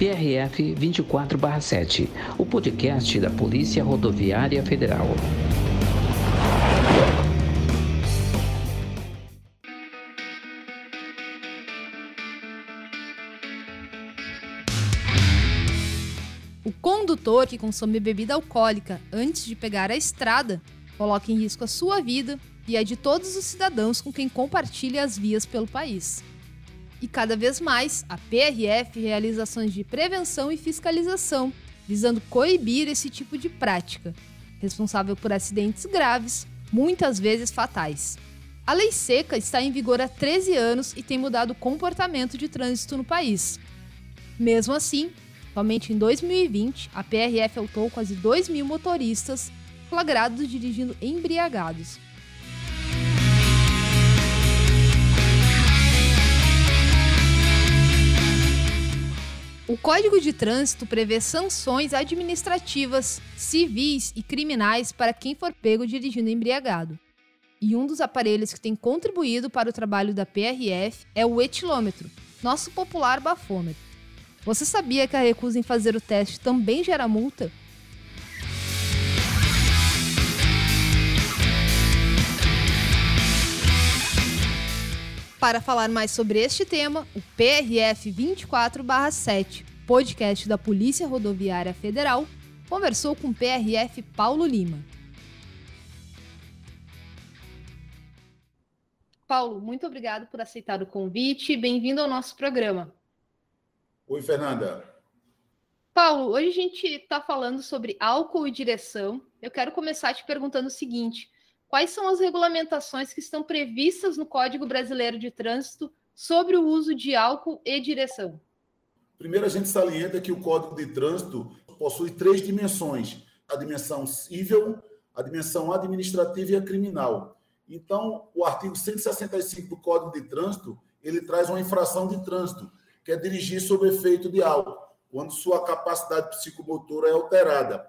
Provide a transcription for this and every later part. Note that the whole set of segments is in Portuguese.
PRF 24/7, o podcast da Polícia Rodoviária Federal. O condutor que consome bebida alcoólica antes de pegar a estrada coloca em risco a sua vida e a de todos os cidadãos com quem compartilha as vias pelo país. E cada vez mais, a PRF realiza ações de prevenção e fiscalização, visando coibir esse tipo de prática, responsável por acidentes graves, muitas vezes fatais. A lei seca está em vigor há 13 anos e tem mudado o comportamento de trânsito no país. Mesmo assim, somente em 2020, a PRF autou quase 2 mil motoristas flagrados dirigindo embriagados, O Código de Trânsito prevê sanções administrativas, civis e criminais para quem for pego dirigindo embriagado. E um dos aparelhos que tem contribuído para o trabalho da PRF é o etilômetro, nosso popular bafômetro. Você sabia que a recusa em fazer o teste também gera multa? Para falar mais sobre este tema, o PRF 24/7, podcast da Polícia Rodoviária Federal, conversou com o PRF Paulo Lima. Paulo, muito obrigado por aceitar o convite. Bem-vindo ao nosso programa. Oi, Fernanda. Paulo, hoje a gente está falando sobre álcool e direção. Eu quero começar te perguntando o seguinte: quais são as regulamentações que estão previstas no Código Brasileiro de Trânsito sobre o uso de álcool e direção? Primeiro, a gente salienta que o Código de Trânsito possui três dimensões: a dimensão civil, a dimensão administrativa e a criminal. Então, o artigo 165 do Código de Trânsito, ele traz uma infração de trânsito, que é dirigir sob efeito de álcool, quando sua capacidade psicomotora é alterada.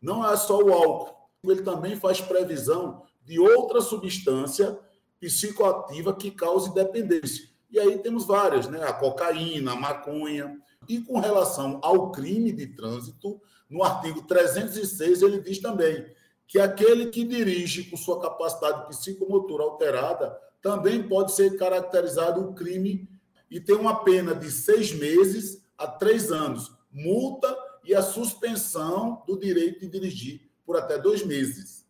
Não é só o álcool, ele também faz previsão de outra substância psicoativa que cause dependência. E aí temos várias, né? A cocaína, a maconha. E com relação ao crime de trânsito, no artigo 306, ele diz também que aquele que dirige com sua capacidade psicomotora alterada também pode ser caracterizado um crime e tem uma pena de seis meses a três anos, multa e a suspensão do direito de dirigir por até dois meses.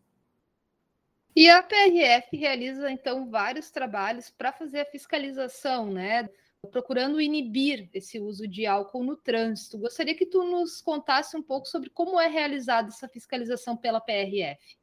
E a PRF realiza, então, vários trabalhos para fazer a fiscalização, né? Procurando inibir esse uso de álcool no trânsito. Gostaria que tu nos contasse um pouco sobre como é realizada essa fiscalização pela PRF.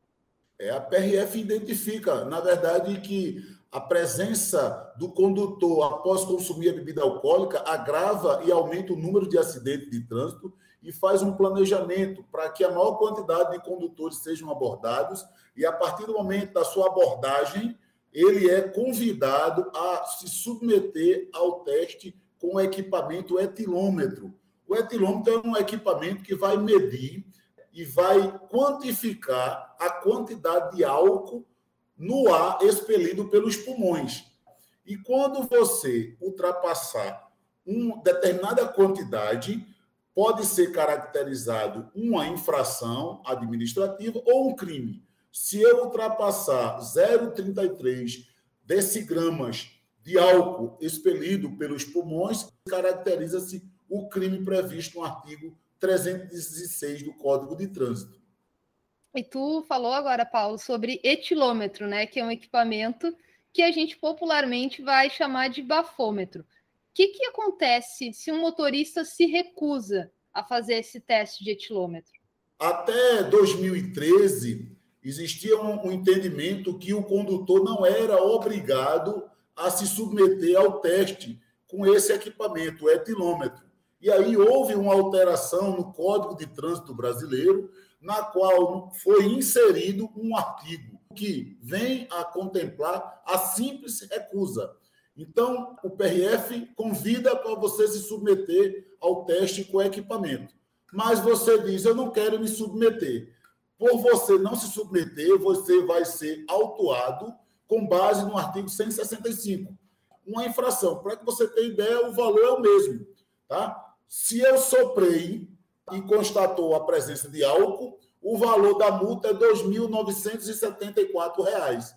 É, a PRF identifica, na verdade, que a presença do condutor após consumir a bebida alcoólica agrava e aumenta o número de acidentes de trânsito e faz um planejamento para que a maior quantidade de condutores sejam abordados e a partir do momento da sua abordagem, ele é convidado a se submeter ao teste com o equipamento etilômetro. O etilômetro é um equipamento que vai medir e vai quantificar a quantidade de álcool no ar expelido pelos pulmões. E quando você ultrapassar uma determinada quantidade, pode ser caracterizado uma infração administrativa ou um crime. Se eu ultrapassar 0,33 decigramas de álcool expelido pelos pulmões, caracteriza-se o crime previsto no artigo 316 do Código de Trânsito. E tu falou agora, Paulo, sobre etilômetro, né, que é um equipamento que a gente popularmente vai chamar de bafômetro que, que acontece se um motorista se recusa a fazer esse teste de etilômetro? Até 2013, existia um, um entendimento que o condutor não era obrigado a se submeter ao teste com esse equipamento, o etilômetro. E aí houve uma alteração no Código de Trânsito Brasileiro, na qual foi inserido um artigo que vem a contemplar a simples recusa. Então, o PRF convida para você se submeter ao teste com equipamento. Mas você diz: Eu não quero me submeter. Por você não se submeter, você vai ser autuado com base no artigo 165. Uma infração. Para que você tenha ideia, o valor é o mesmo. Tá? Se eu soprei e constatou a presença de álcool, o valor da multa é R$ 2.974.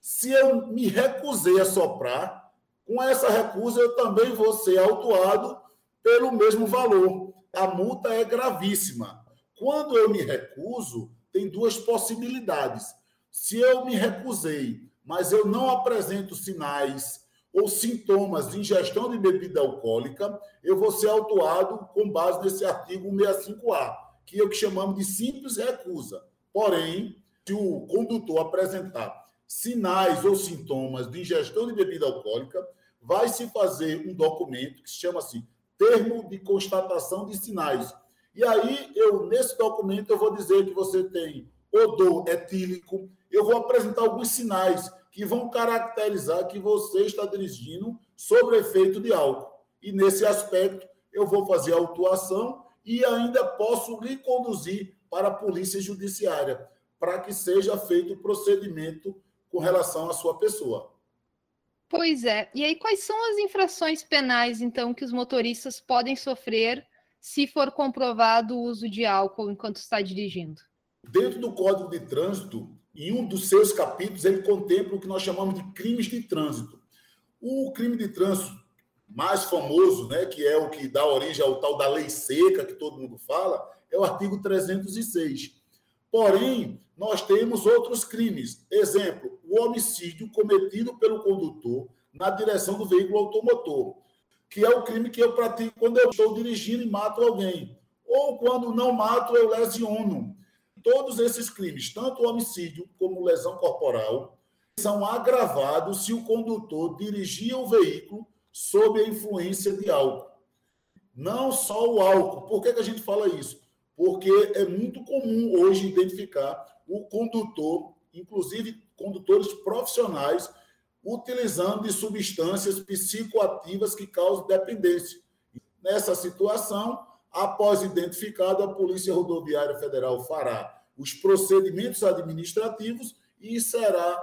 Se eu me recusei a soprar, com essa recusa eu também vou ser autuado pelo mesmo valor. A multa é gravíssima. Quando eu me recuso, tem duas possibilidades. Se eu me recusei, mas eu não apresento sinais ou sintomas de ingestão de bebida alcoólica, eu vou ser autuado com base nesse artigo 65A, que é o que chamamos de simples recusa. Porém, se o condutor apresentar sinais ou sintomas de ingestão de bebida alcoólica, vai se fazer um documento que se chama assim, termo de constatação de sinais. E aí, eu nesse documento, eu vou dizer que você tem odor etílico, eu vou apresentar alguns sinais que vão caracterizar que você está dirigindo sob efeito de álcool. E nesse aspecto, eu vou fazer a autuação e ainda posso lhe conduzir para a polícia judiciária, para que seja feito o procedimento com relação à sua pessoa. Pois é. E aí, quais são as infrações penais, então, que os motoristas podem sofrer se for comprovado o uso de álcool enquanto está dirigindo? Dentro do Código de Trânsito, em um dos seus capítulos, ele contempla o que nós chamamos de crimes de trânsito. O crime de trânsito mais famoso, né, que é o que dá origem ao tal da lei seca, que todo mundo fala, é o artigo 306. Porém, nós temos outros crimes. Exemplo, o homicídio cometido pelo condutor na direção do veículo automotor, que é o crime que eu pratico quando eu estou dirigindo e mato alguém. Ou quando não mato, eu lesiono. Todos esses crimes, tanto o homicídio como lesão corporal, são agravados se o condutor dirigir o veículo sob a influência de álcool. Não só o álcool. Por que, que a gente fala isso? Porque é muito comum hoje identificar o condutor, inclusive condutores profissionais, utilizando de substâncias psicoativas que causam dependência. Nessa situação, Após identificado, a Polícia Rodoviária Federal fará os procedimentos administrativos e será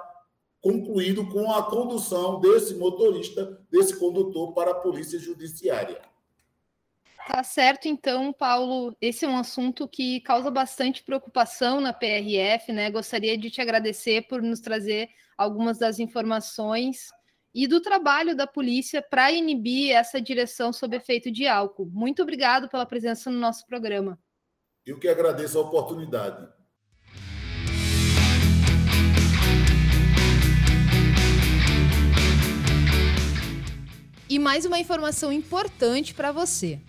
concluído com a condução desse motorista, desse condutor, para a Polícia Judiciária. Tá certo, então, Paulo. Esse é um assunto que causa bastante preocupação na PRF, né? Gostaria de te agradecer por nos trazer algumas das informações e do trabalho da polícia para inibir essa direção sob efeito de álcool. Muito obrigado pela presença no nosso programa. Eu que agradeço a oportunidade. E mais uma informação importante para você.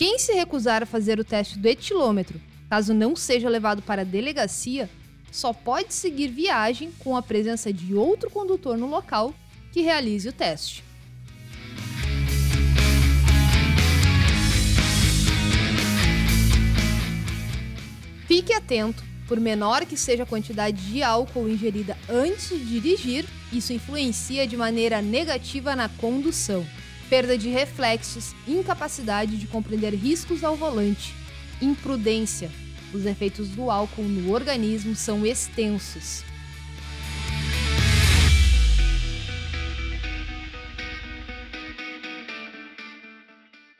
Quem se recusar a fazer o teste do etilômetro, caso não seja levado para a delegacia, só pode seguir viagem com a presença de outro condutor no local que realize o teste. Fique atento, por menor que seja a quantidade de álcool ingerida antes de dirigir, isso influencia de maneira negativa na condução. Perda de reflexos, incapacidade de compreender riscos ao volante, imprudência. Os efeitos do álcool no organismo são extensos.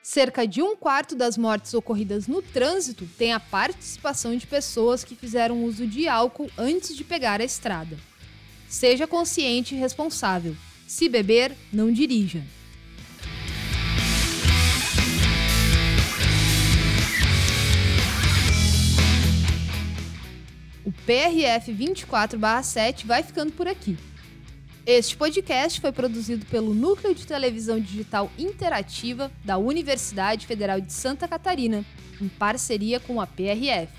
Cerca de um quarto das mortes ocorridas no trânsito tem a participação de pessoas que fizeram uso de álcool antes de pegar a estrada. Seja consciente e responsável. Se beber, não dirija. O PRF 24/7 vai ficando por aqui. Este podcast foi produzido pelo Núcleo de Televisão Digital Interativa da Universidade Federal de Santa Catarina, em parceria com a PRF.